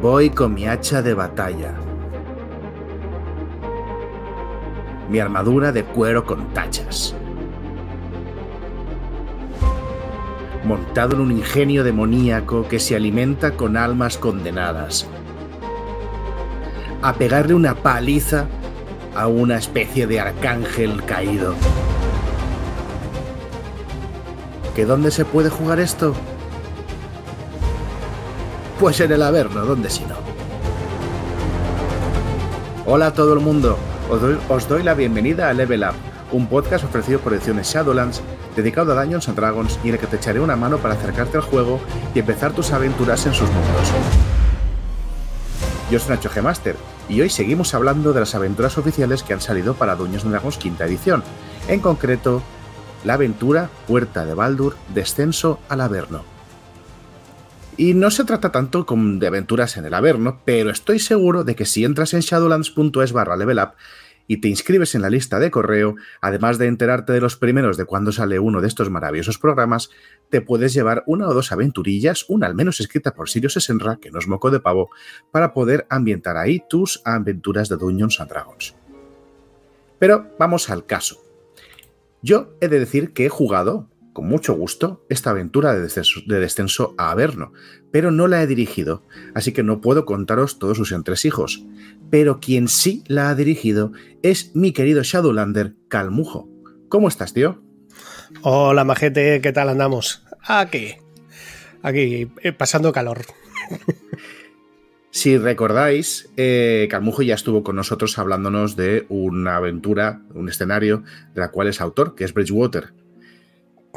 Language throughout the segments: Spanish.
Voy con mi hacha de batalla. Mi armadura de cuero con tachas. Montado en un ingenio demoníaco que se alimenta con almas condenadas. A pegarle una paliza a una especie de arcángel caído. ¿Que dónde se puede jugar esto? Pues en el Averno, ¿dónde si no? Hola a todo el mundo, os doy, la bienvenida a Level Up, un podcast ofrecido por Ediciones Shadowlands, dedicado a Dungeons and Dragons y en el que te echaré una mano para acercarte al juego y empezar tus aventuras en sus mundos. Yo soy Nacho G Master y hoy seguimos hablando de las aventuras oficiales que han salido para Dungeons and Dragons quinta edición, en concreto la aventura Puerta de Baldur, Descenso al Averno. Y no se trata tanto de aventuras en el Averno, pero estoy seguro de que si entras en shadowlands.es barra level up y te inscribes en la lista de correo, además de enterarte de los primeros de cuando sale uno de estos maravillosos programas, te puedes llevar una o dos aventurillas, una al menos escrita por Sirius Esenra, que no es moco de pavo, para poder ambientar ahí tus aventuras de Dungeons and Dragons. Pero vamos al caso. Yo he de decir que he jugado con mucho gusto esta aventura de descenso, a Averno, pero no la he dirigido, así que no puedo contaros todos sus entresijos. Pero quien sí la ha dirigido es mi querido Shadowlander Calmujo. ¿Cómo estás, tío? Hola, majete, ¿qué tal andamos? Aquí, aquí, eh, pasando calor. Si recordáis, eh, Calmujo ya estuvo con nosotros hablándonos de una aventura, un escenario, de la cual es autor, que es Bridgewater.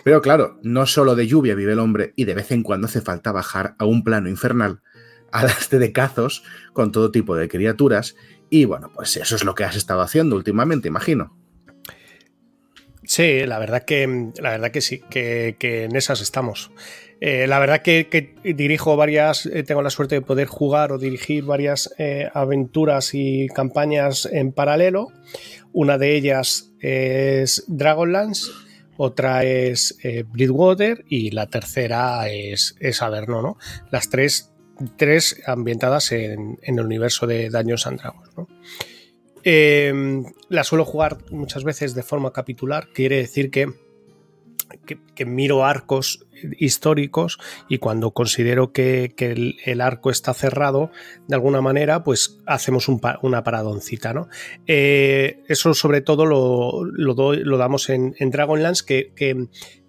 Pero claro, no solo de lluvia vive el hombre y de vez en cuando hace falta bajar a un plano infernal, a las de cazos con todo tipo de criaturas. Y bueno, pues eso es lo que has estado haciendo últimamente, imagino. Sí, la verdad que, la verdad que sí, que, en esas estamos. Eh, la verdad que, dirijo varias, eh, tengo la suerte de poder jugar o dirigir varias eh, aventuras y campañas en paralelo. Una de ellas es Dragonlance otra es eh, Bleedwater y la tercera es, es Averno, ¿no? Las tres, tres ambientadas en, el universo de Daños and Dragons, ¿no? Em, la suelo jugar muchas veces de forma capitular, quiere decir que que, miro arcos históricos y cuando considero que, el, arco está cerrado de alguna manera, pues hacemos una paradoncita. ¿no? Eh, eso sobre todo lo, lo, damos en, Dragonlance, que,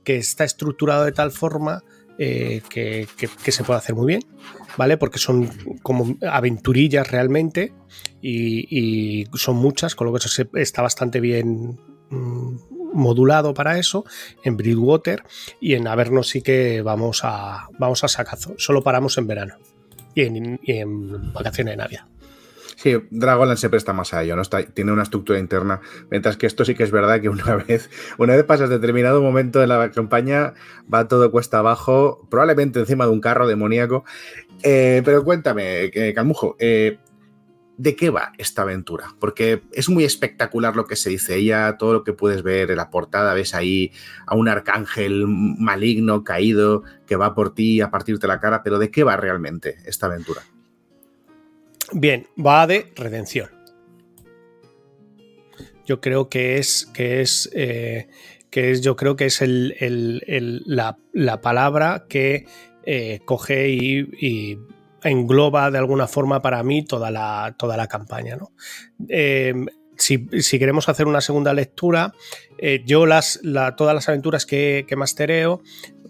que, está estructurado de tal forma eh, que, se puede hacer muy bien, ¿vale? Porque son como aventurillas realmente y, y son muchas, con lo que está bastante bien mm, modulado para eso en Bridgewater y en Averno sí que vamos a, vamos a sacazo. Solo paramos en verano y en, vacaciones de Navidad. Sí, Dragonland siempre está más a ello, ¿no? Está, tiene una estructura interna, mientras que esto sí que es verdad que una vez, una vez pasas determinado momento de la campaña, va todo cuesta abajo, probablemente encima de un carro demoníaco. Eh, pero cuéntame, eh, Calmujo, eh, ¿De qué va esta aventura? Porque es muy espectacular lo que se dice. Ella, todo lo que puedes ver en la portada, ves ahí a un arcángel maligno caído que va por ti a partirte la cara, pero ¿de qué va realmente esta aventura? Bien, va de redención. Yo creo que es, que es, eh, que es yo creo que es la, palabra que eh, coge y engloba de alguna forma para mí toda la, toda la campaña. Em, si, queremos hacer una segunda lectura, eh, yo las, todas las aventuras que, que mastereo,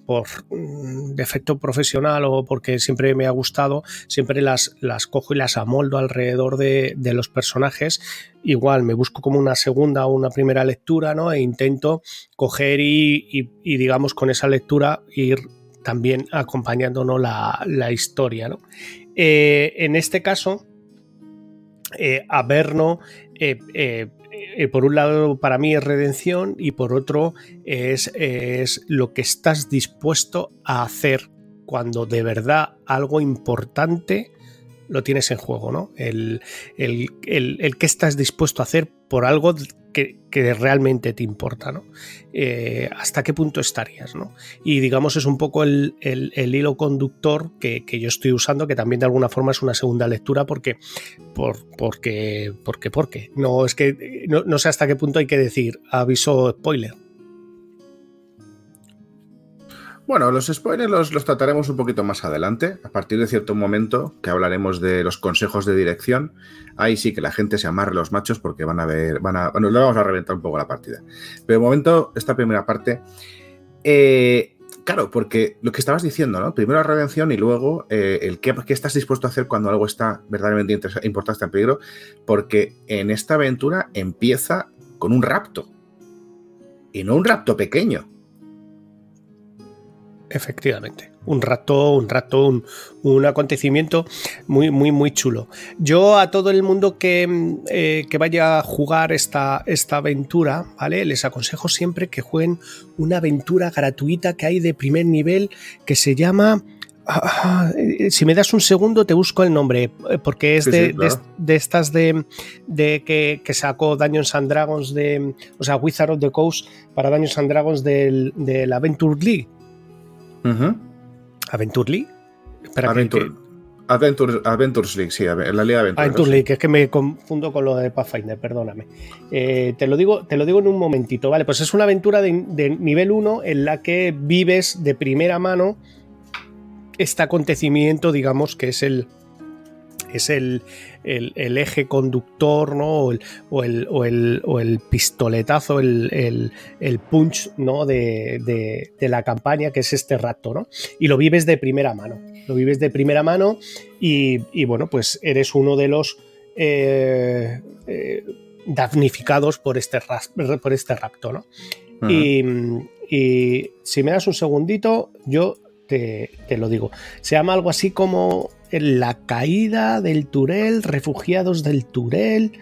por mm, defecto profesional o porque siempre me ha gustado, siempre las, las cojo y las amoldo alrededor de, los personajes. Igual me busco como una segunda o una primera lectura, ¿no? E intento coger y, y digamos, con esa lectura ir también acompañándonos la, la historia. ¿no? Eh, en este caso, eh, eh, eh, por un lado para mí es redención y por otro es, es lo que estás dispuesto a hacer cuando de verdad algo importante lo tienes en juego, ¿no? El, el, el, que estás dispuesto a hacer por algo que, realmente te importa, ¿no? Eh, ¿Hasta qué punto estarías, ¿no? Y digamos es un poco el, hilo conductor que, yo estoy usando, que también de alguna forma es una segunda lectura porque, por, porque, porque, porque. No, es que no, no sé hasta qué punto hay que decir aviso spoiler. Bueno, los spoilers los, trataremos un poquito más adelante, a partir de cierto momento que hablaremos de los consejos de dirección. Ahí sí que la gente se amarre los machos porque van a ver, van a, bueno, le vamos a reventar un poco la partida. Pero de momento, esta primera parte, eh, claro, porque lo que estabas diciendo, ¿no? Primero la redención y luego eh, el qué, estás dispuesto a hacer cuando algo está verdaderamente importante, en peligro, porque en esta aventura empieza con un rapto. Y no un rapto pequeño, Efectivamente. Un rato, un rato, un, acontecimiento muy, muy, muy chulo. Yo a todo el mundo que, eh, que, vaya a jugar esta, esta aventura, ¿vale? Les aconsejo siempre que jueguen una aventura gratuita que hay de primer nivel que se llama. Ah, eh, si me das un segundo, te busco el nombre, eh, porque es de, de, estas de, de que, que, sacó Dungeons and Dragons de. O sea, Wizard of the Coast para Dungeons and Dragons del, la Adventure League. ¿Aventure League? Adventures League, sí, la Liga Aventure. Adventure League, es que me confundo con lo de Pathfinder, perdóname. Eh, te, lo digo, te lo digo en un momentito, ¿vale? Pues es una aventura de, de nivel 1 en la que vives de primera mano este acontecimiento, digamos, que es el, es el, eje conductor, ¿no? O el, pistoletazo, el, punch, ¿no? De, la campaña, que es este rato, ¿no? Y lo vives de primera mano. Lo vives de primera mano y, bueno, pues eres uno de los eh, eh, damnificados por este, por este rapto, ¿no? y, si me das un segundito, yo te, te, lo digo. Se llama algo así como la caída del Turel, refugiados del Turel,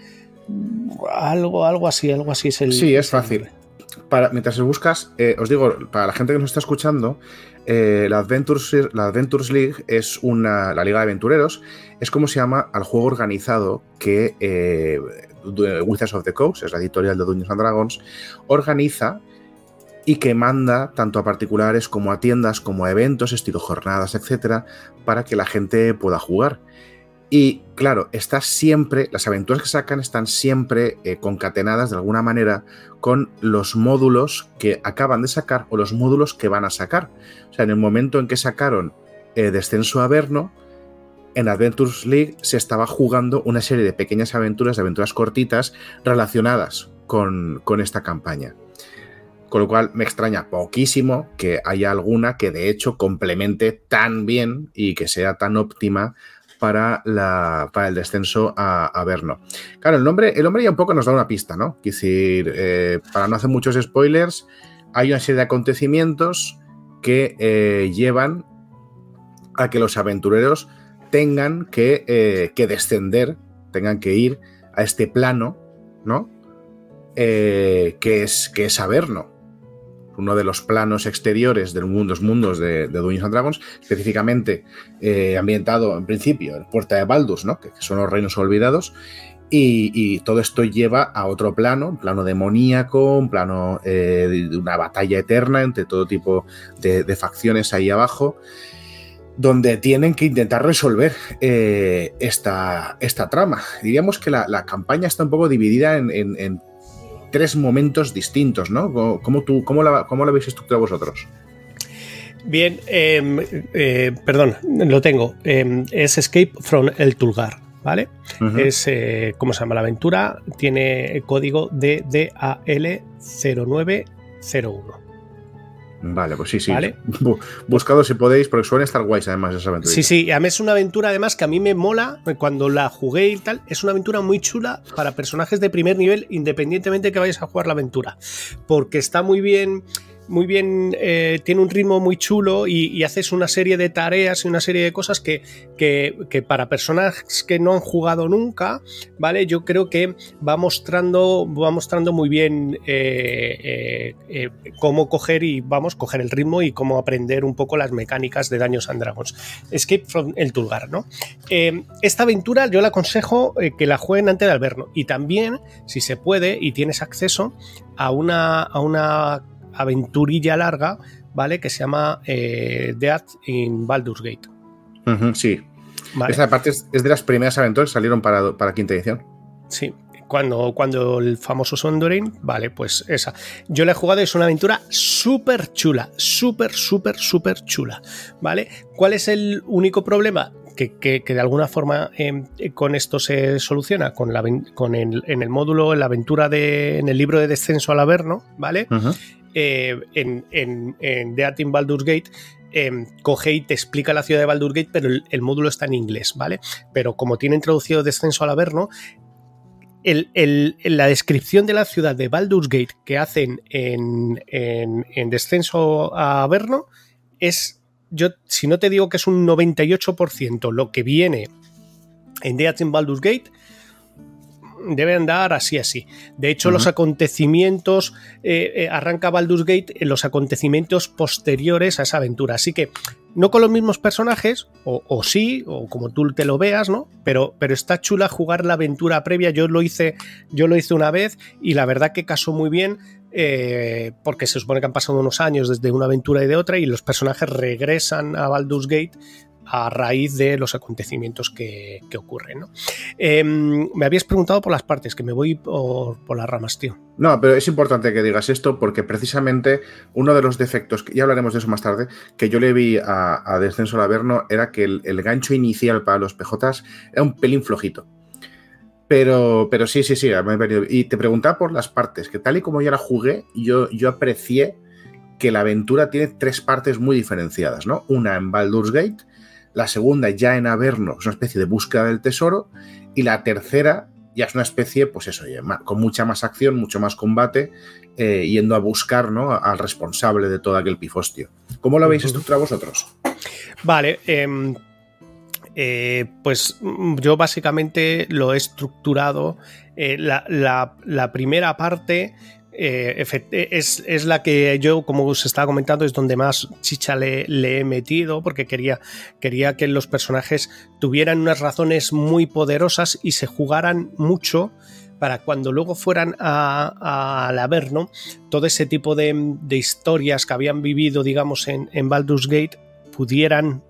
algo, algo así, algo así es el. Sí, es fácil. Para, mientras buscas, eh, os digo, para la gente que nos está escuchando, eh, la, Adventures, la Adventures League es una, la Liga de Aventureros, es como se llama al juego organizado que eh, Wizards of the Coast, es la editorial de Dungeons and Dragons, organiza y que manda tanto a particulares como a tiendas, como a eventos, estilo jornadas, etcétera, para que la gente pueda jugar. Y claro, está siempre, las aventuras que sacan están siempre eh, concatenadas de alguna manera con los módulos que acaban de sacar o los módulos que van a sacar. O sea, en el momento en que sacaron eh, Descenso a Averno, en Adventures League se estaba jugando una serie de pequeñas aventuras, de aventuras cortitas relacionadas con, con esta campaña. Con lo cual me extraña poquísimo que haya alguna que de hecho complemente tan bien y que sea tan óptima para, la, para el descenso a, a. Claro, el nombre, el nombre ya un poco nos da una pista, ¿no? Es decir, eh, para no hacer muchos spoilers, hay una serie de acontecimientos que eh, llevan a que los aventureros tengan que, eh, que, descender, tengan que ir a este plano, ¿no? que, es, que es Averno uno de los planos exteriores de los mundos de, de Dungeons and Dragons, específicamente eh, ambientado en principio en Puerta de Baldus, ¿no? que, son los reinos olvidados, y, todo esto lleva a otro plano, un plano demoníaco, un plano eh, de una batalla eterna entre todo tipo de, facciones ahí abajo, donde tienen que intentar resolver eh, esta, esta, trama. Diríamos que la, campaña está un poco dividida en tres momentos distintos, ¿no? ¿Cómo, tú, cómo, la, cómo habéis estructurado vosotros? Bien, em, eh, perdón, lo tengo. Em, es Escape from el Tulgar, ¿vale? Es, eh, ¿cómo se llama la aventura? Tiene código DDAL0901. Vale, pues sí, sí. Buscado si podéis, porque suelen estar guays además esa aventura. Sí, sí, a mí es una aventura además que a mí me mola cuando la jugué y tal. Es una aventura muy chula para personajes de primer nivel, independientemente de que vayas a jugar la aventura. Porque está muy bien muy bien, eh, tiene un ritmo muy chulo y, haces una serie de tareas y una serie de cosas que, que, para personas que no han jugado nunca, ¿vale? Yo creo que va mostrando, va mostrando muy bien eh, eh, cómo coger y vamos, coger el ritmo y cómo aprender un poco las mecánicas de Daños and Dragons. Escape from el Tulgar, ¿no? esta aventura yo le aconsejo que la jueguen antes de Alberno y también, si se puede y tienes acceso, a una, a una aventurilla larga, ¿vale? Que se llama eh, Death in Baldur's Gate. sí. Esa parte es, de las primeras aventuras que salieron para, para quinta edición. Sí, cuando, cuando el famoso Sondorin, vale, pues esa. Yo la he jugado, es una aventura súper chula, súper, súper, súper chula, ¿vale? ¿Cuál es el único problema? Que, de alguna forma em, con esto se soluciona, con, la, con el, en el módulo, en la aventura de, en el libro de descenso al Averno, ¿vale? Eh, en, en, en The Baldur's Gate, em, coge y te explica la ciudad de Baldur's Gate, pero el, módulo está en inglés, ¿vale? Pero como tiene introducido Descenso al Averno, el, la descripción de la ciudad de Baldur's Gate que hacen en, en Descenso a Averno es, yo si no te digo que es un 98% lo que viene en Death in Baldur's Gate, debe andar así, así. De hecho, los acontecimientos, eh, eh, arranca Baldur's Gate en los acontecimientos posteriores a esa aventura. Así que, no con los mismos personajes, o, sí, o como tú te lo veas, ¿no? Pero, pero está chula jugar la aventura previa. Yo lo hice, yo lo hice una vez y la verdad que casó muy bien. Eh, porque se supone que han pasado unos años desde una aventura y de otra y los personajes regresan a Baldur's Gate a raíz de los acontecimientos que, ocurren. Em, me habías preguntado por las partes, que me voy por, las ramas, tío. No, pero es importante que digas esto porque precisamente uno de los defectos, ya hablaremos de eso más tarde, que yo le vi a, Descenso al Averno era que el, gancho inicial para los PJs era un pelín flojito. Pero, pero sí, sí, sí, y te preguntaba por las partes, que tal y como yo la jugué, yo, yo aprecié que la aventura tiene tres partes muy diferenciadas, ¿no? Una en Baldur's Gate, la segunda ya en Averno es una especie de búsqueda del tesoro y la tercera ya es una especie, pues eso, con mucha más acción, mucho más combate, eh, yendo a buscar ¿no? al responsable de todo aquel pifostio. ¿Cómo lo habéis estructurado vosotros? Vale, em, eh, pues mm, yo básicamente lo he estructurado. Eh, la, primera parte eh, es, la que yo, como os estaba comentando, es donde más chicha le, he metido, porque quería, quería que los personajes tuvieran unas razones muy poderosas y se jugaran mucho para cuando luego fueran al Averno, todo ese tipo de, historias que habían vivido, digamos, en, en Baldur's Gate, pudieran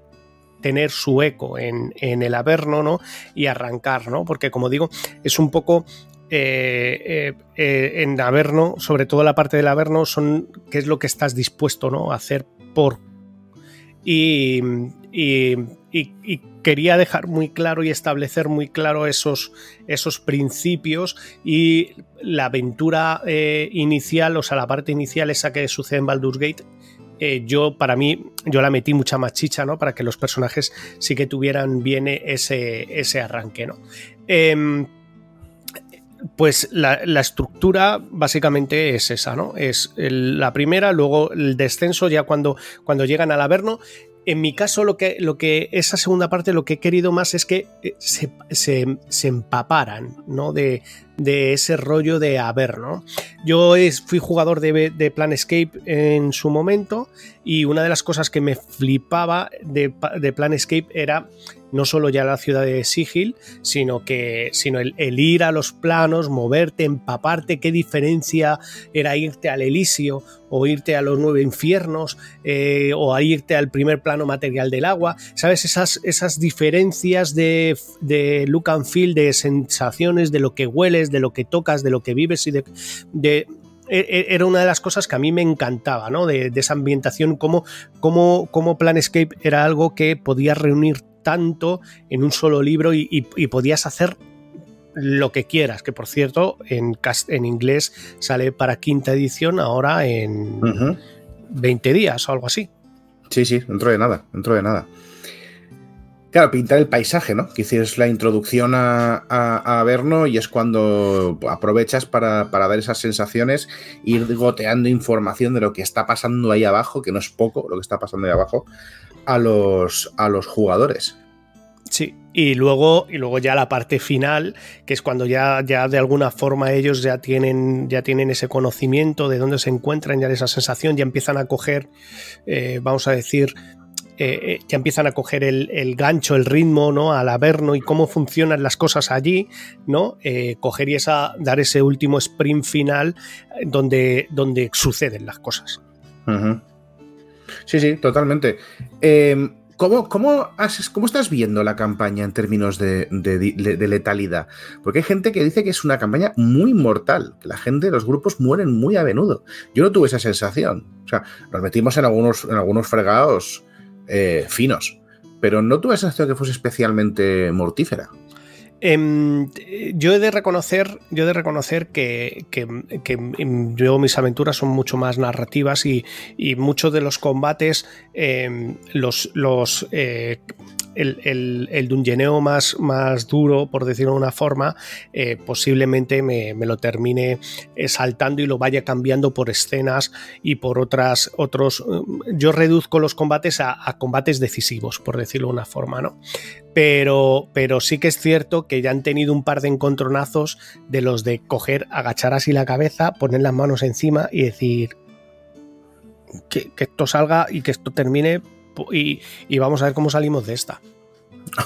tener su eco en, en, el Averno, ¿no? Y arrancar, ¿no? Porque como digo, es un poco eh, eh, eh, en Averno, sobre todo la parte del Averno, son qué es lo que estás dispuesto ¿no? a hacer por. Y, quería dejar muy claro y establecer muy claro esos, esos principios y la aventura inicial, o sea, la parte inicial, esa que sucede en Baldur's Gate, yo para mí, yo la metí mucha más chicha, ¿no? Para que los personajes sí que tuvieran bien ese, ese arranque, ¿no? Em, pues la, estructura básicamente es esa, ¿no? Es la primera, luego el descenso ya cuando, cuando llegan al Averno. En mi caso, lo que, lo que esa segunda parte, lo que he querido más es que eh, se, empaparan, ¿no? De, de, ese rollo de Averno. Yo fui jugador de, de Planescape en su momento y una de las cosas que me flipaba de, Planescape era no solo ya la ciudad de Sigil, sino que sino el, ir a los planos, moverte, empaparte, qué diferencia era irte al Elisio o irte a los nueve infiernos eh, o a irte al primer plano material del agua, ¿sabes? Esas, esas diferencias de, de look and feel, de sensaciones, de lo que hueles, de lo que tocas, de lo que vives y de, de e, e, era una de las cosas que a mí me encantaba, ¿no? De, esa ambientación, como, como, como Planescape era algo que podía reunir tanto en un solo libro y, podías hacer lo que quieras, que por cierto en, en inglés sale para quinta edición ahora en 20 días o algo así. Sí, sí, dentro de nada, dentro de nada. Claro, pintar el paisaje, ¿no? Que es la introducción a, a, y es cuando aprovechas para, dar esas sensaciones, ir goteando información de lo que está pasando ahí abajo, que no es poco lo que está pasando ahí abajo, a los, a los jugadores. Sí, y luego, y luego ya la parte final, que es cuando ya, ya de alguna forma ellos ya tienen, ya tienen ese conocimiento de dónde se encuentran, ya esa sensación, ya empiezan a coger, eh, vamos a decir, eh, eh, ya empiezan a coger el, gancho, el ritmo, ¿no? Al averno y cómo funcionan las cosas allí, ¿no? Eh, coger y esa, dar ese último sprint final donde, donde suceden las cosas. Sí, sí, totalmente. Em, ¿Cómo, cómo, ¿Cómo, estás viendo la campaña en términos de, de, letalidad? Porque hay gente que dice que es una campaña muy mortal, que la gente, los grupos mueren muy a menudo. Yo no tuve esa sensación. O sea, nos metimos en algunos, en algunos fregados eh, finos. Pero no tuve esa sensación que fuese especialmente mortífera. Em, yo he de reconocer, yo he de reconocer que, yo mis aventuras son mucho más narrativas y, muchos de los combates em, los, los eh, el, el, dungeneo más, más duro, por decirlo de una forma, eh, posiblemente me, lo termine eh, saltando y lo vaya cambiando por escenas y por otras, otros. Yo reduzco los combates a, combates decisivos, por decirlo de una forma, ¿no? Pero, pero sí que es cierto que ya han tenido un par de encontronazos de los de coger, agachar así la cabeza, poner las manos encima y decir, que, esto salga y que esto termine y, vamos a ver cómo salimos de esta.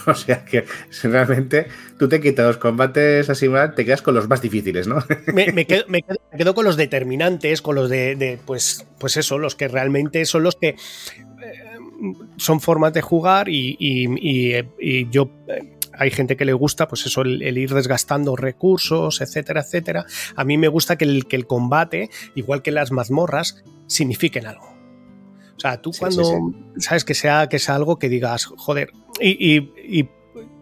O sea que realmente tú te quitas los combates así, te quedas con los más difíciles, ¿no? Me, quedo, con los determinantes, con los de, pues, pues eso, los que realmente son los que eh, son formas de jugar y, yo eh, hay gente que le gusta, pues eso, el, ir desgastando recursos, etcétera, etcétera. A mí me gusta que el, que el combate, igual que las mazmorras, signifiquen algo. O sea, tú cuando sabes que sea, que sea algo que digas, joder, y,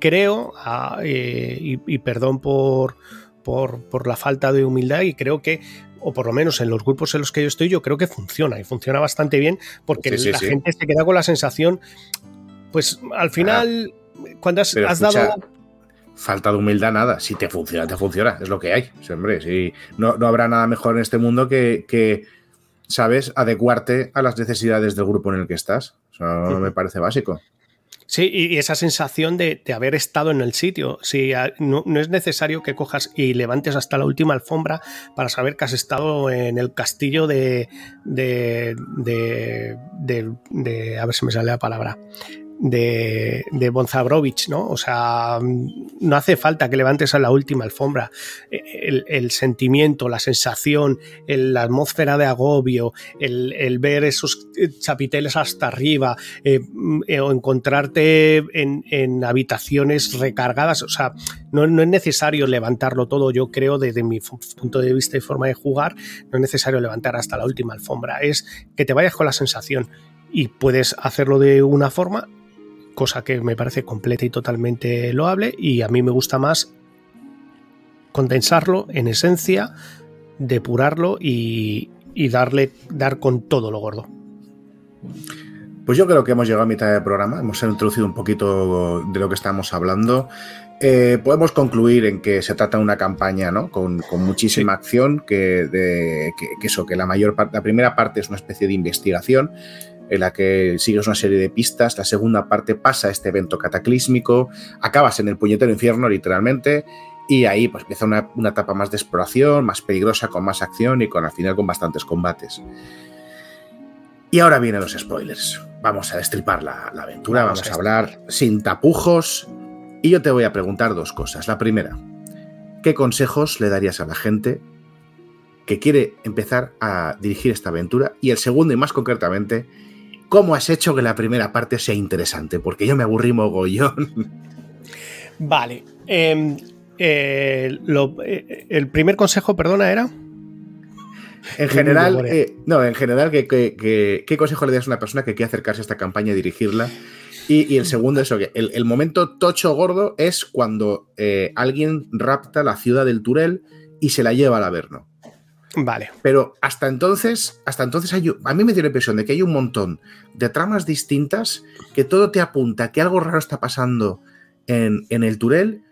creo, ah, eh, y, perdón por, por, la falta de humildad, y creo que o por lo menos en los grupos en los que yo estoy, yo creo que funciona y funciona bastante bien porque la gente se queda con la sensación, pues al final, cuando has, dado... Falta de humildad, nada. Si te funciona, te funciona. Es lo que hay. hombre, sí. no, no, habrá nada mejor en este mundo que, que sabes, adecuarte a las necesidades del grupo en el que estás. Eso me parece básico. Sí, y esa sensación de, haber estado en el sitio. Si no, es necesario que cojas y levantes hasta la última alfombra para saber que has estado en el castillo de. de. de. de a ver si me sale la palabra de, de Bonzabrovich, ¿no? O sea, no hace falta que levantes a la última alfombra. El, sentimiento, la sensación, la atmósfera de agobio, el, ver esos chapiteles hasta arriba, eh, eh, o encontrarte en, habitaciones recargadas. O sea, no, no, es necesario levantarlo todo, yo creo, desde mi punto de vista y forma de jugar, no es necesario levantar hasta la última alfombra. Es que te vayas con la sensación y puedes hacerlo de una forma cosa que me parece completa y totalmente loable y a mí me gusta más condensarlo en esencia, depurarlo y, darle, dar con todo lo gordo. Pues yo creo que hemos llegado a mitad del programa, hemos introducido un poquito de lo que estamos hablando. Eh, podemos concluir en que se trata de una campaña ¿no? con, muchísima acción, que, de, que, eso, que la mayor parte, la primera parte es una especie de investigación en la que sigues una serie de pistas, la segunda parte pasa este evento cataclísmico, acabas en el puñetero infierno literalmente, y ahí pues empieza una, etapa más de exploración, más peligrosa, con más acción y con al final con bastantes combates. Y ahora vienen los spoilers. Vamos a destripar la, aventura, vamos, a hablar sin tapujos. Y yo te voy a preguntar dos cosas. La primera, ¿qué consejos le darías a la gente que quiere empezar a dirigir esta aventura? Y el segundo, y más concretamente, ¿Cómo has hecho que la primera parte sea interesante? Porque yo me aburrí mogollón. Vale. Em, eh, eh, el primer consejo, perdona, era. En general, eh, no, en general, ¿qué, consejo le das a una persona que quiere acercarse a esta campaña y dirigirla? Y, el segundo, eso, que el, momento tocho gordo es cuando alguien rapta la ciudad del Turel y se la lleva al Averno. Vale. Pero hasta entonces, hasta entonces hay, a mí me dio la impresión de que hay un montón de tramas distintas que todo te apunta que algo raro está pasando en, el Turel,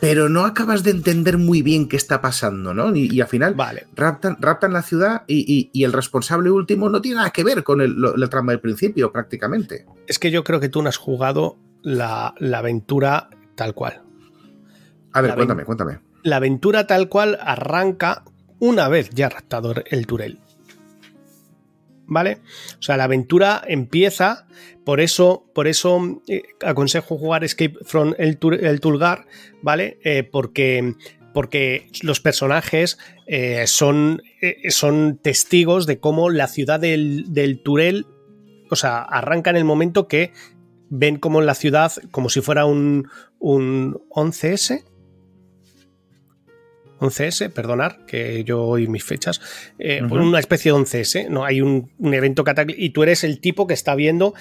pero no acabas de entender muy bien qué está pasando, ¿no? Y, al final vale. raptan, la ciudad y, el responsable último no tiene nada que ver con el, la trama del principio, prácticamente. Es que yo creo que tú no has jugado la, aventura tal cual. A ver, cuéntame, cuéntame. La aventura tal cual arranca una vez ya raptado el Turel. ¿Vale? O sea, la aventura empieza, por eso, por eso eh, aconsejo jugar Escape from el, Tulgar, ¿vale? Eh, porque, porque los personajes eh, son, son testigos de cómo la ciudad del, Turel, o sea, arranca en el momento que ven como la ciudad, como si fuera un, un 11S, 11S, perdonar que yo oí mis fechas, eh, una especie de 11S, ¿no? Hay un, evento cataclísmico y tú eres el tipo que está viendo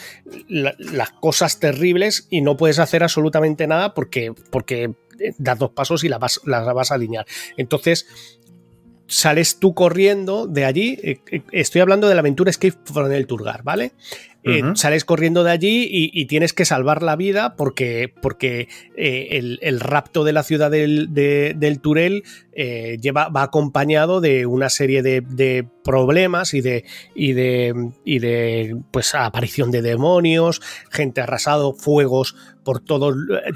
las cosas terribles y no puedes hacer absolutamente nada porque, porque das dos pasos y las vas, las vas a alinear. Entonces, sales tú corriendo de allí. Eh, eh, estoy hablando de la aventura Escape from el Turgar, ¿vale? Eh, sales corriendo de allí y, tienes que salvar la vida porque, porque el, rapto de la ciudad del, del Turel lleva, va acompañado de una serie de, problemas y de, y de, y de pues, aparición de demonios, gente arrasado, fuegos por todo,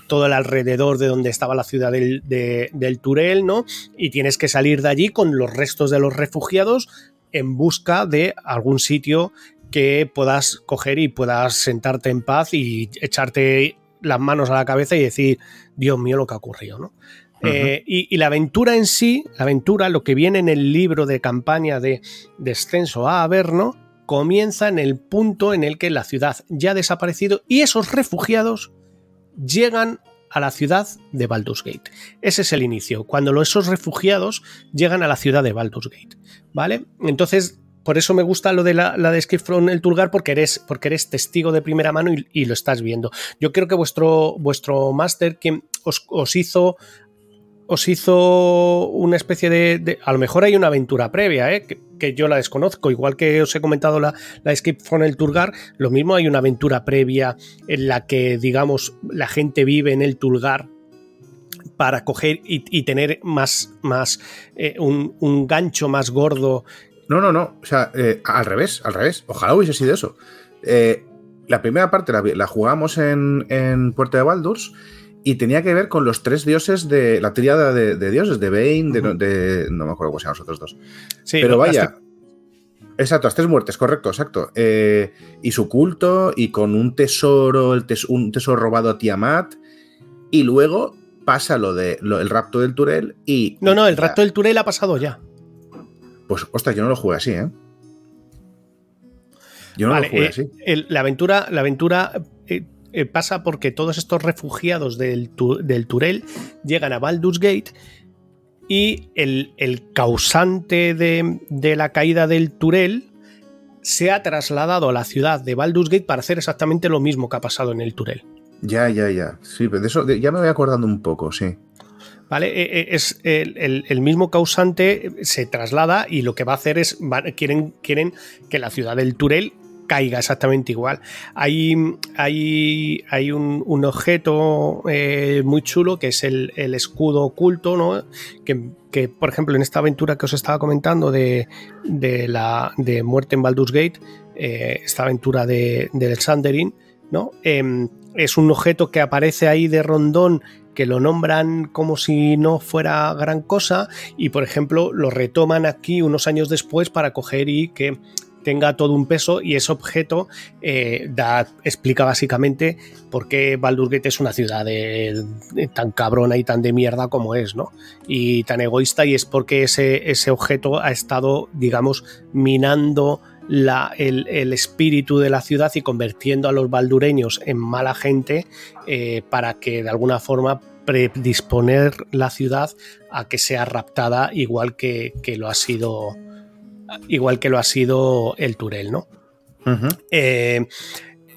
todo el alrededor de donde estaba la ciudad del, del Turel, ¿no? Y tienes que salir de allí con los restos de los refugiados en busca de algún sitio que puedas coger y puedas sentarte en paz y echarte las manos a la cabeza y decir, Dios mío, lo que ha ocurrido, ¿no? Eh, y, la aventura en sí, la aventura, lo que viene en el libro de campaña de Descenso a Averno, comienza en el punto en el que la ciudad ya ha desaparecido y esos refugiados llegan a la ciudad de Baldur's Gate. Ese es el inicio, cuando esos refugiados llegan a la ciudad de Baldur's Gate. ¿Vale? Entonces, por eso me gusta lo de la, de Escape from el Tulgar, porque eres, porque eres testigo de primera mano y, lo estás viendo. Yo creo que vuestro, vuestro máster, que os, hizo os hizo una especie de, A lo mejor hay una aventura previa, ¿eh? que, yo la desconozco. Igual que os he comentado la, la Escape from el Tulgar, lo mismo hay una aventura previa en la que, digamos, la gente vive en el Tulgar para coger y, tener más, más eh, un, un, gancho más gordo no, no, no. O sea, eh, al revés, al revés. Ojalá hubiese sido eso. Eh, la primera parte la, jugamos en, en Puerta de Baldurs y tenía que ver con los tres dioses de la triada de, dioses, de Bane, de, no me acuerdo se llaman los otros dos. Sí, Pero vaya. Exacto, las tres muertes, correcto, exacto. Eh, y su culto, y con un tesoro, el un tesoro robado a Tiamat, y luego pasa lo de el rapto del Turel y. No, no, el rapto del Turel ha pasado ya. Pues, ostras, yo no lo jugué así, ¿eh? Yo no lo jugué eh, así. la aventura, la aventura eh, eh, pasa porque todos estos refugiados del, del, Turel llegan a Baldur's Gate y el, causante de, de, la caída del Turel se ha trasladado a la ciudad de Baldur's Gate para hacer exactamente lo mismo que ha pasado en el Turel. Ya, ya, ya. Sí, pero de eso ya me voy acordando un poco, sí. ¿Vale? E, e, es el, mismo causante se traslada y lo que va a hacer es quieren, quieren que la ciudad del Turel caiga exactamente igual. Hay, hay, hay un, objeto eh, muy chulo que es el, escudo oculto, ¿no? Que, por ejemplo, en esta aventura que os estaba comentando de, la, de muerte en Baldur's Gate, eh, esta aventura de, del Sanderin, ¿no? Em, es un objeto que aparece ahí de rondón que lo nombran como si no fuera gran cosa y por ejemplo lo retoman aquí unos años después para coger y que tenga todo un peso y ese objeto eh, da, explica básicamente por qué Baldur's es una ciudad tan cabrona y tan de mierda como es, ¿no? Y tan egoísta y es porque ese, ese objeto ha estado, digamos, minando el, espíritu de la ciudad y convirtiendo a los baldureños en mala gente eh, para que de alguna forma predisponer la ciudad a que sea raptada igual que, lo ha sido igual que lo ha sido el Turel, ¿no? Eh,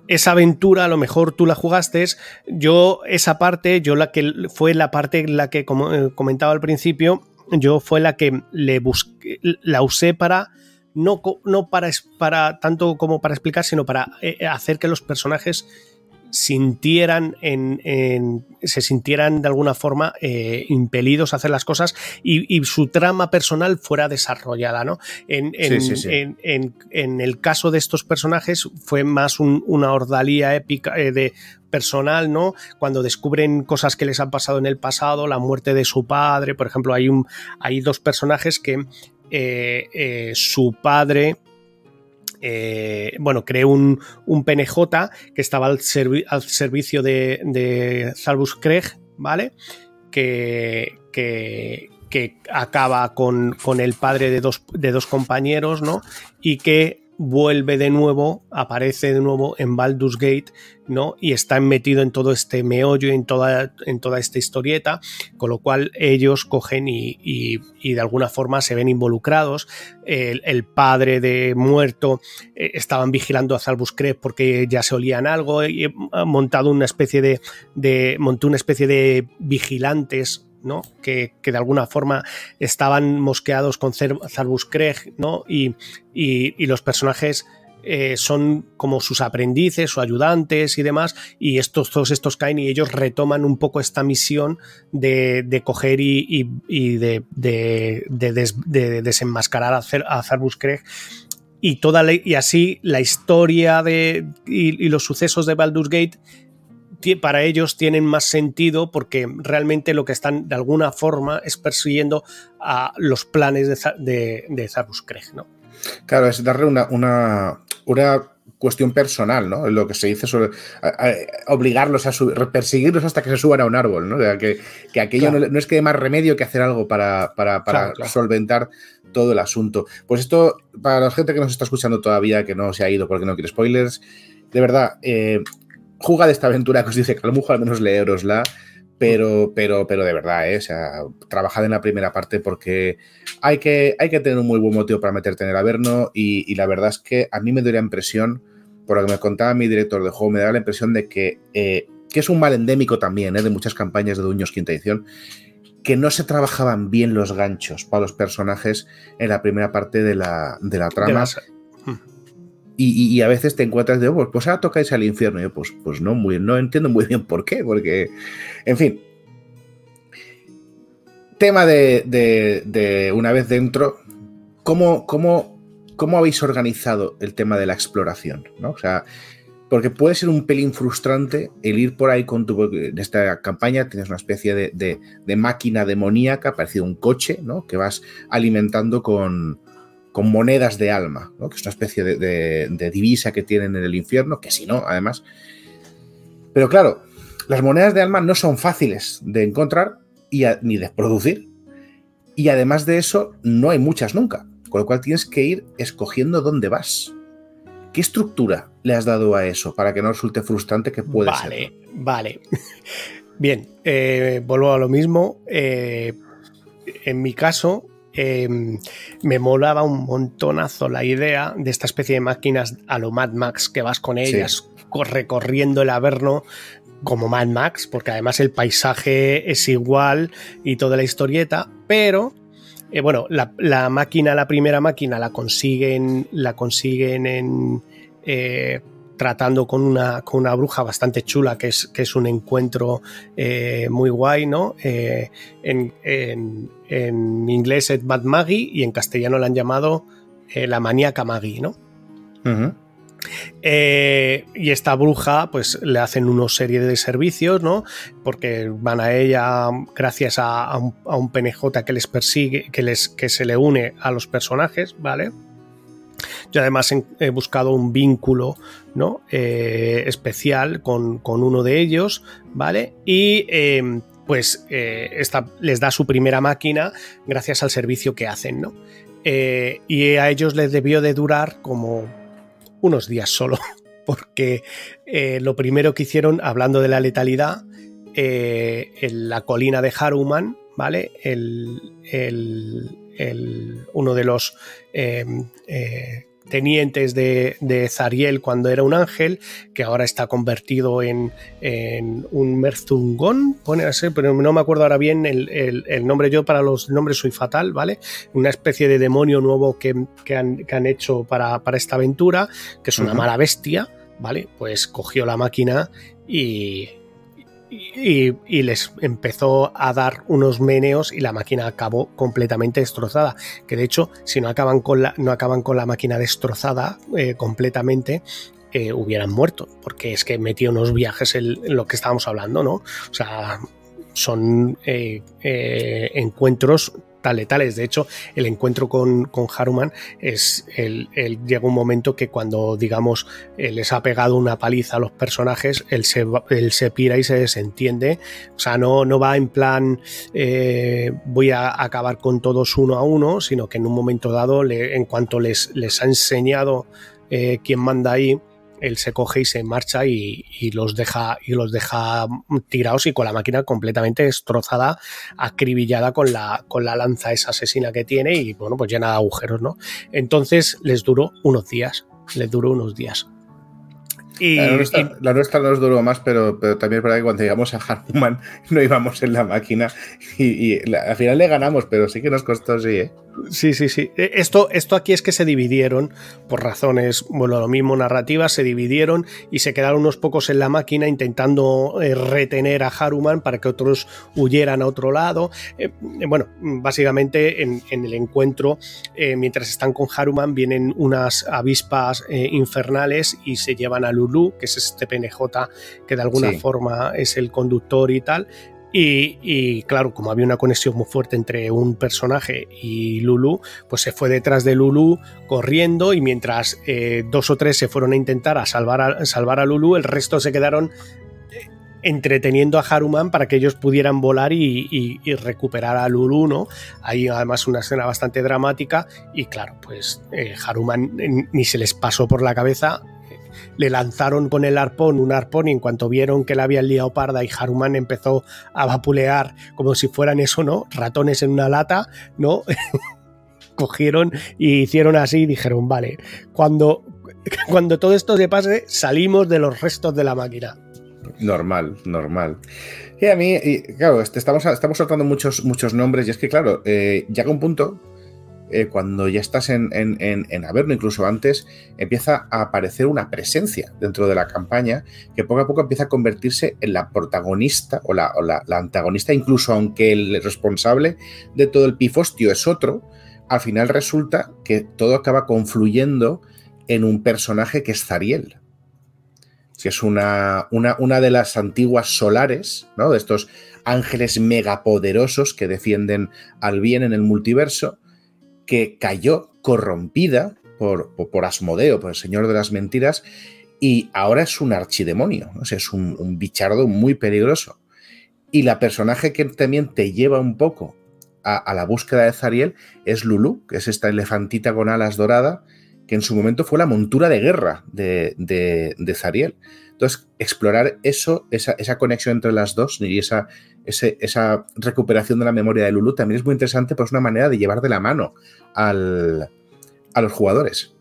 esa aventura a lo mejor tú la jugaste, yo esa parte, yo la que fue la parte la que como, eh, comentaba al principio, yo fue la que le busqué, la usé para no, no para, para tanto como para explicar, sino para eh, hacer que los personajes sintieran en, se sintieran de alguna forma eh, impelidos a hacer las cosas y, su trama personal fuera desarrollada, ¿no? En, en, el caso de estos personajes fue más una ordalía épica eh, de personal, ¿no? Cuando descubren cosas que les han pasado en el pasado, la muerte de su padre, por ejemplo, hay, un, hay dos personajes que eh, su padre eh, bueno, creó un, un, PNJ que estaba al, servicio de, de Zalbus Craig, ¿vale? Que, que, acaba con, con, el padre de dos, de dos compañeros, ¿no? Y que vuelve de nuevo, aparece de nuevo en Baldur's Gate, ¿no? Y está metido en todo este meollo, en toda, en toda esta historieta, con lo cual ellos cogen y, de alguna forma se ven involucrados. El, padre de muerto eh, estaban vigilando a Zalbus porque ya se olían algo y ha montado una especie de, de montó una especie de vigilantes ¿no? Que, de alguna forma estaban mosqueados con Zarbus Craig, ¿no? Y, los personajes eh, son como sus aprendices o ayudantes y demás, y estos, todos estos caen y ellos retoman un poco esta misión de, coger y, de, desenmascarar a, Zarbus Craig. Y, toda y así la historia de, y, los sucesos de Baldur's Gate para ellos tienen más sentido porque realmente lo que están de alguna forma es persiguiendo a los planes de, de, Zarus Craig, ¿no? Claro, es darle una, una, una cuestión personal, ¿no? Lo que se dice sobre obligarlos a subir, perseguirlos hasta que se suban a un árbol, ¿no? que, que, aquello no, es que haya más remedio que hacer algo para, para, para solventar todo el asunto. Pues esto, para la gente que nos está escuchando todavía, que no se ha ido porque no quiere spoilers, de verdad, eh, de esta aventura que os dice que a lo mejor al menos leerosla, pero, pero, pero de verdad, ¿eh? o sea, trabajad en la primera parte porque hay que, hay que tener un muy buen motivo para meterte en el Averno y, la verdad es que a mí me dio la impresión, por lo que me contaba mi director de juego, me da la impresión de que, eh, que es un mal endémico también ¿eh? de muchas campañas de Duños quinta edición, que no se trabajaban bien los ganchos para los personajes en la primera parte de la, de la trama. Y, a veces te encuentras de, oh, pues, pues ahora tocáis al infierno. yo, pues, pues no, muy, no entiendo muy bien por qué, porque, en fin. Tema de, una vez dentro, ¿cómo, cómo, cómo habéis organizado el tema de la exploración? ¿no? O sea, porque puede ser un pelín frustrante el ir por ahí con tu. En esta campaña tienes una especie de, de máquina demoníaca, parecido a un coche, ¿no? Que vas alimentando con, con monedas de alma, que es una especie de, divisa que tienen en el infierno, que si no, además. Pero claro, las monedas de alma no son fáciles de encontrar y ni de producir. Y además de eso, no hay muchas nunca, con lo cual tienes que ir escogiendo dónde vas. ¿Qué estructura le has dado a eso para que no resulte frustrante que puede ser? Vale, vale. Bien, eh, vuelvo a lo mismo. Eh, en mi caso, Em, me molaba un montonazo la idea de esta especie de máquinas a lo Mad Max, que vas con ellas recorriendo el Averno como Mad Max, porque además el paisaje es igual y toda la historieta, pero eh, bueno, la, máquina, la primera máquina la consiguen, la consiguen en... Eh, tratando con una, con una bruja bastante chula, que es, que es un encuentro eh, muy guay, ¿no? Eh, en, inglés es Mad Maggie y en castellano la han llamado eh, la maníaca Maggie, ¿no? y esta bruja, pues le hacen una serie de servicios, ¿no? Porque van a ella gracias a, un, a un, PNJ que les persigue, que, les, que se le une a los personajes, ¿vale? Yo además he buscado un vínculo ¿no? Eh, especial con, uno de ellos, ¿vale? Y em, pues eh, les da su primera máquina gracias al servicio que hacen, ¿no? Eh, y a ellos les debió de durar como unos días solo, porque lo primero que hicieron, hablando de la letalidad, en la colina de Haruman, ¿vale? el, uno de los em, tenientes de, de, Zariel cuando era un ángel, que ahora está convertido en, un Merzungón, pone a ser, pero no me acuerdo ahora bien el, nombre, yo para los nombres soy fatal, ¿vale? Una especie de demonio nuevo que, han, hecho para, esta aventura, que es una mala bestia, ¿vale? Pues cogió la máquina y, y, les empezó a dar unos meneos y la máquina acabó completamente destrozada. Que de hecho, si no acaban con la, no acaban con la máquina destrozada eh, completamente, eh, hubieran muerto. Porque es que metió unos viajes en, lo que estábamos hablando, ¿no? O sea, son eh, encuentros letales. De hecho, el encuentro con, con Haruman es el, llega un momento que cuando, digamos, eh, les ha pegado una paliza a los personajes, él se, él se pira y se desentiende. O sea, no, no va en plan eh, voy a acabar con todos uno a uno, sino que en un momento dado, en cuanto les, les ha enseñado eh, quién manda ahí, él se coge y se marcha y, los deja y los deja tirados y con la máquina completamente destrozada, acribillada con la, con la lanza esa asesina que tiene y bueno, pues llena de agujeros, ¿no? Entonces les duró unos días, les duró unos días. Y, la, nuestra, nos duró más, pero, pero también es verdad que cuando llegamos a Hanuman no íbamos en la máquina y, al final le ganamos, pero sí que nos costó, sí, ¿eh? Sí, sí, sí. E, esto, esto aquí es que se dividieron por razones, bueno, lo mismo narrativas, se dividieron y se quedaron unos pocos en la máquina intentando eh, retener a Haruman para que otros huyeran a otro lado. Eh, bueno, básicamente en, el encuentro, eh, mientras están con Haruman, vienen unas avispas infernales y se llevan a Lulu, que es este PNJ que de alguna forma es el conductor y tal, y, claro, como había una conexión muy fuerte entre un personaje y Lulu, pues se fue detrás de Lulu corriendo y mientras eh, dos o tres se fueron a intentar a salvar, a salvar a Lulu, el resto se quedaron eh, entreteniendo a Haruman para que ellos pudieran volar y, recuperar a Lulu, ¿no? Hay además una escena bastante dramática y claro, pues eh, Haruman ni se les pasó por la cabeza le lanzaron con el arpón un arpón y en cuanto vieron que la habían liado parda y Haruman empezó a vapulear como si fueran eso, ¿no? Ratones en una lata, ¿no? Cogieron y hicieron así y dijeron, vale, cuando, cuando todo esto se pase, salimos de los restos de la máquina. Normal, normal. Y a mí, claro, este, estamos, estamos soltando muchos, muchos nombres y es que, claro, eh, llega un punto eh, cuando ya estás en, en, en, Averno, incluso antes, empieza a aparecer una presencia dentro de la campaña que poco a poco empieza a convertirse en la protagonista o la, antagonista, incluso aunque el responsable de todo el pifostio es otro, al final resulta que todo acaba confluyendo en un personaje que es Zariel, que es una, una, una de las antiguas solares, ¿no? de estos ángeles megapoderosos que defienden al bien en el multiverso, que cayó corrompida por, por, Asmodeo, por el Señor de las Mentiras, y ahora es un archidemonio, o sea, es un, bichardo muy peligroso. Y la personaje que también te lleva un poco a, la búsqueda de Zariel es Lulu, que es esta elefantita con alas dorada, que en su momento fue la montura de guerra de, de, Zariel. Entonces, explorar eso, esa, esa, conexión entre las dos y esa, esa recuperación de la memoria de Lulu también es muy interesante, pues una manera de llevar de la mano al, a los jugadores.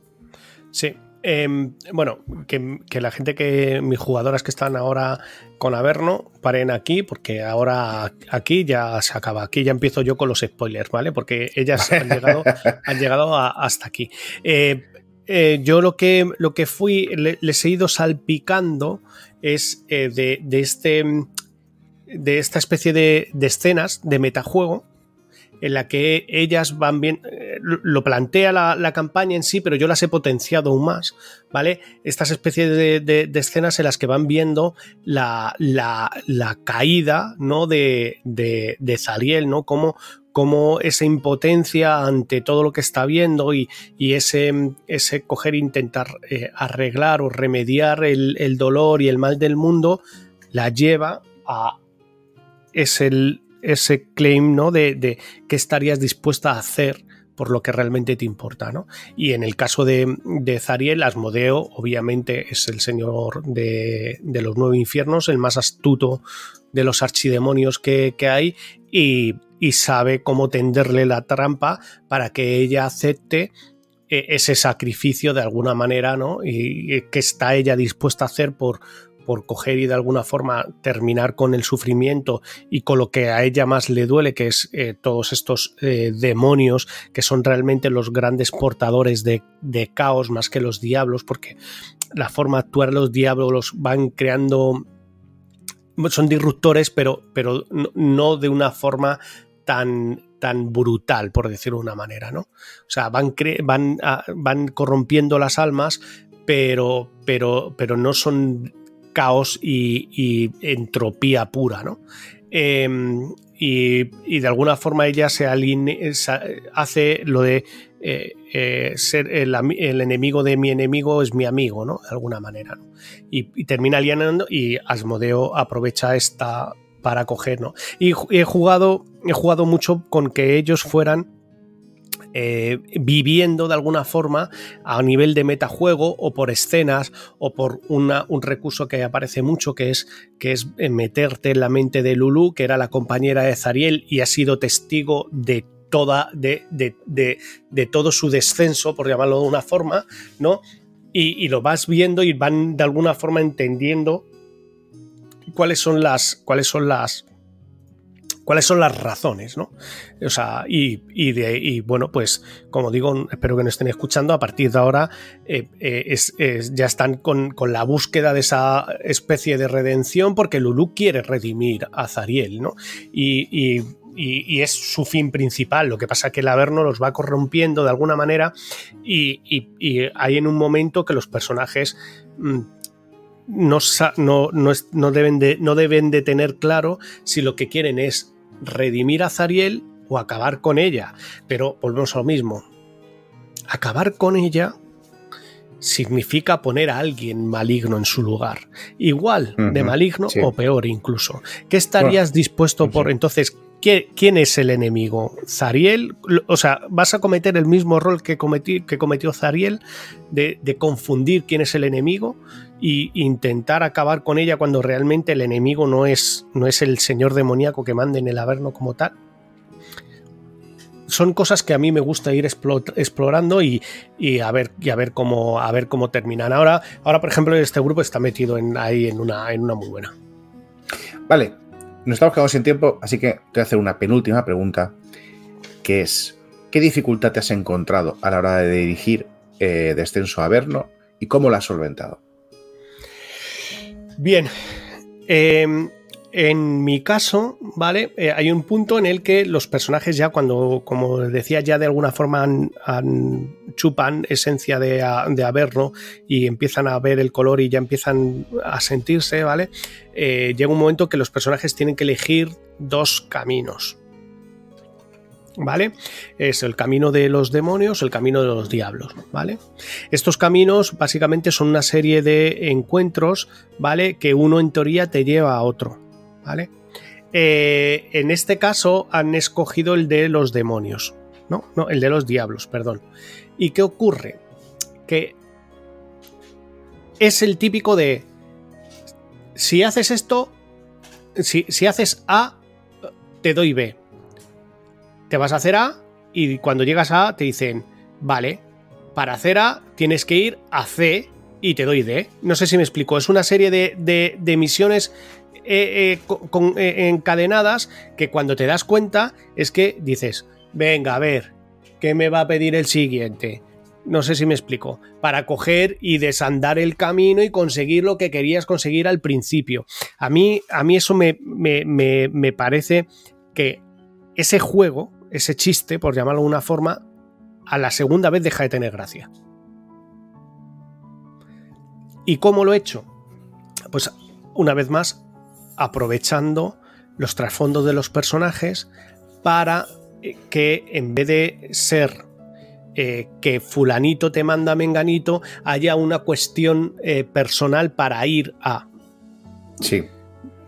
Sí. Em, bueno, que, la gente que mis jugadoras que están ahora con Averno paren aquí porque ahora aquí ya se acaba, aquí ya empiezo yo con los spoilers, ¿vale? Porque ellas han llegado, han llegado hasta aquí. Eh, eh, yo lo que, lo que fui, les he ido salpicando es eh, de, de, este de esta especie de, escenas de metajuego en la que ellas van bien, eh, lo plantea la, campaña en sí, pero yo las he potenciado aún más, ¿vale? Estas especies de, escenas en las que van viendo la, caída, ¿no? De, de, Zariel, ¿no? Como, como esa impotencia ante todo lo que está viendo y, ese, ese coger intentar eh, arreglar o remediar el, el dolor y el mal del mundo la lleva a, es el, ese claim ¿no? de, de qué estarías dispuesta a hacer por lo que realmente te importa, ¿no? Y en el caso de, de Zariel, Asmodeo, obviamente, es el señor de, los nueve infiernos, el más astuto de los archidemonios que, hay, y, sabe cómo tenderle la trampa para que ella acepte eh, ese sacrificio de alguna manera, ¿no? Y, que está ella dispuesta a hacer por, por coger y de alguna forma terminar con el sufrimiento y con lo que a ella más le duele, que es eh, todos estos eh, demonios que son realmente los grandes portadores de, caos más que los diablos, porque la forma de actuar los diablos van creando son disruptores, pero, pero no de una forma tan, tan brutal, por decirlo de una manera, ¿no? O sea, van, van, van corrompiendo las almas, pero, pero, pero no son caos y, entropía pura, ¿no? Em, y, de alguna forma ella se hace lo de eh, eh, ser el, enemigo de mi enemigo es mi amigo, ¿no? De alguna manera. ¿no? Y, termina alienando y Asmodeo aprovecha esta para coger, ¿no? Y he jugado, he jugado mucho con que ellos fueran eh, viviendo de alguna forma a nivel de metajuego o por escenas o por un recurso que aparece mucho que es, que es eh, meterte en la mente de Lulu, que era la compañera de Zariel y ha sido testigo de toda de, de, todo su descenso, por llamarlo de una forma, ¿no? Y, y, lo vas viendo y van de alguna forma entendiendo cuáles son las, cuáles son las, cuáles son las razones, ¿no? O sea, y, bueno, pues como digo, espero que no estén escuchando, a partir de ahora eh, eh, ya están con, la búsqueda de esa especie de redención porque Lulu quiere redimir a Zariel, ¿no? Y, es su fin principal. Lo que pasa es que el Averno los va corrompiendo de alguna manera y, hay en un momento que los personajes mm, no, no, deben de, no deben de tener claro si lo que quieren es redimir a Zariel o acabar con ella. Pero volvemos a lo mismo. Acabar con ella significa poner a alguien maligno en su lugar. Igual de maligno o peor incluso. ¿Qué estarías dispuesto por entonces? ¿Quién es el enemigo? ¿Zariel? O sea, ¿vas a cometer el mismo error que, cometió Zariel de, confundir quién es el enemigo e intentar acabar con ella cuando realmente el enemigo no es, no es el señor demoníaco que manda en el Averno como tal? Son cosas que a mí me gusta ir explorando y, a, ver, y a, ver cómo, a ver cómo terminan. Ahora, ahora, por ejemplo, este grupo está metido ahí en una, en una muy buena. Vale, nos estamos quedando sin tiempo, así que te voy a hacer una penúltima pregunta, que es, ¿qué dificultad te has encontrado a la hora de dirigir eh, Descenso a Averno y cómo la has solventado? Bien, em, en mi caso, ¿vale? Eh, hay un punto en el que los personajes ya cuando, como decía, ya de alguna forma chupan esencia de, de, y empiezan a ver el color y ya empiezan a sentirse, ¿vale? Eh, llega un momento que los personajes tienen que elegir dos caminos. ¿Vale? Es el camino de los demonios, el camino de los diablos, ¿vale? Estos caminos básicamente son una serie de encuentros, ¿vale? Que uno en teoría te lleva a otro, ¿vale? Eh, en este caso han escogido el de los demonios, ¿no? El de los diablos, perdón. ¿Y qué ocurre? Que es el típico de, si haces esto, si, haces A, te doy B. Te vas a hacer A y cuando llegas a A te dicen, vale, para hacer A tienes que ir a C y te doy D. No sé si me explico, es una serie de misiones eh, eh, eh, encadenadas que cuando te das cuenta es que dices, venga, a ver, ¿qué me va a pedir el siguiente? No sé si me explico. Para coger y desandar el camino y conseguir lo que querías conseguir al principio. A mí, a mí eso me, me parece que ese juego, ese chiste, por llamarlo de una forma, a la segunda vez deja de tener gracia. ¿Y cómo lo he hecho? Pues una vez más, aprovechando los trasfondos de los personajes para eh, que en vez de ser eh, que fulanito te manda menganito, haya una cuestión eh, personal para ir a. Sí.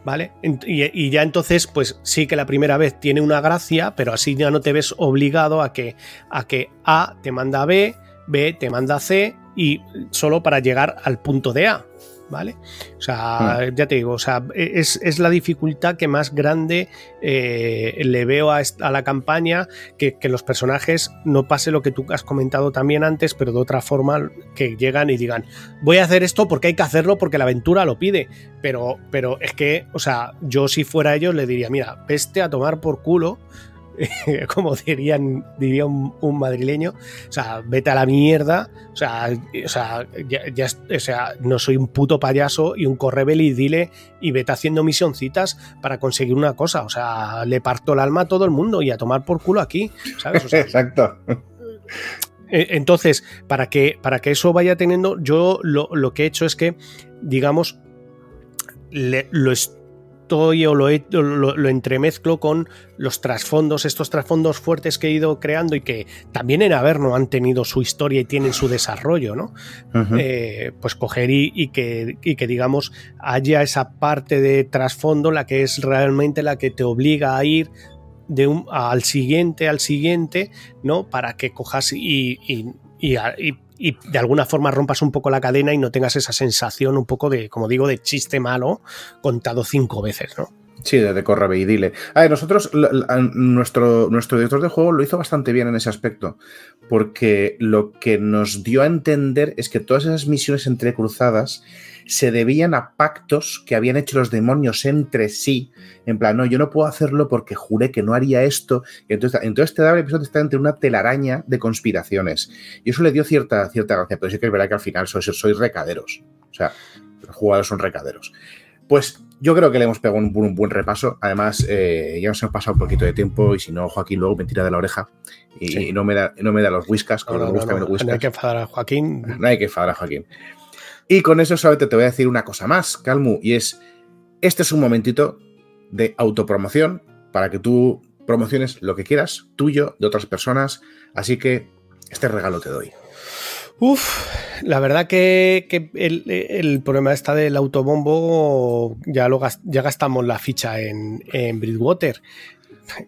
¿Vale? Y, ya entonces, pues sí que la primera vez tiene una gracia, pero así ya no te ves obligado a que, a que A te manda B, B te manda C y solo para llegar al punto de A. ¿vale? O sea, hmm. ya te digo, o sea, es, la dificultad que más grande eh, le veo a, la campaña, que, los personajes no pase lo que tú has comentado también antes, pero de otra forma que llegan y digan, voy a hacer esto porque hay que hacerlo porque la aventura lo pide, pero, pero es que, o sea, yo si fuera ellos le diría, mira, peste a tomar por culo como dirían, diría un, madrileño, o sea, vete a la mierda, o sea, o sea, ya, o sea, no soy un puto payaso y un correbel y dile y vete haciendo misioncitas para conseguir una cosa, o sea, le parto el alma a todo el mundo y a tomar por culo aquí, ¿sabes? Exacto. E, entonces, para que, para que eso vaya teniendo, yo lo, lo que he hecho es que, digamos, le, lo estoy o lo, entremezclo con los trasfondos, estos trasfondos fuertes que he ido creando y que también en Averno han tenido su historia y tienen su desarrollo, ¿no? Eh, pues coger y, que, que, digamos, haya esa parte de trasfondo la que es realmente la que te obliga a ir de un, al siguiente, al siguiente, ¿no? Para que cojas y, y, y de alguna forma rompas un poco la cadena y no tengas esa sensación un poco de, como digo, de chiste malo contado cinco veces, ¿no? Sí, de corre y dile. A ver, nosotros, nuestro, nuestro director de juego lo hizo bastante bien en ese aspecto, porque lo que nos dio a entender es que todas esas misiones entrecruzadas se debían a pactos que habían hecho los demonios entre sí. En plan, no, yo no puedo hacerlo porque juré que no haría esto. entonces, entonces te da el episodio está entre una telaraña de conspiraciones. Y eso le dio cierta, cierta gracia, pero sí que es verdad que al final sois, sois recaderos. O sea, los jugadores son recaderos. Pues yo creo que le hemos pegado un, buen repaso. Además, eh, ya nos hemos pasado un poquito de tiempo y si no, Joaquín luego me tira de la oreja y, no, me da, no me da los whiskas. No, no, hay que enfadar a Joaquín. No hay que enfadar a Joaquín. Y con eso solamente te voy a decir una cosa más, Calmu, y es, este es un momentito de autopromoción para que tú promociones lo que quieras, tuyo, de otras personas, así que este regalo te doy. Uf, la verdad que, el, problema está del autobombo, ya, lo, ya gastamos la ficha en, en Bridgewater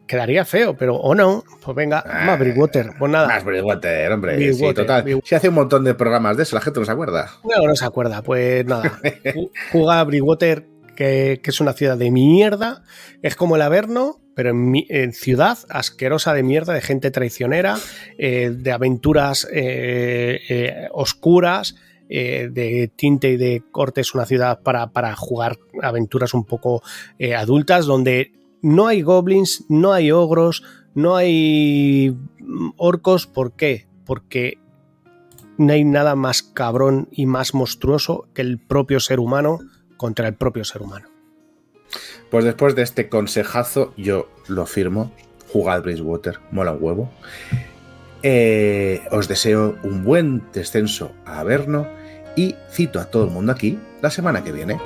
quedaría feo, pero o no, pues venga, más Bridgewater, pues nada. Más Bridgewater, hombre. sí, total. Si hace un montón de programas de eso, la gente no se acuerda. No, no se acuerda, pues nada. Juega a Bridgewater, que, es una ciudad de mierda, es como el Averno, pero en, ciudad asquerosa de mierda, de gente traicionera, eh, de aventuras eh, eh, oscuras. de tinte y de corte es una ciudad para, para jugar aventuras un poco adultas donde no hay goblins, no hay ogros, no hay orcos. ¿Por qué? Porque no hay nada más cabrón y más monstruoso que el propio ser humano contra el propio ser humano. Pues después de este consejazo, yo lo firmo. Jugad Bridgewater, mola un huevo. Eh, os deseo un buen descenso a Averno y cito a todo el mundo aquí la semana que viene.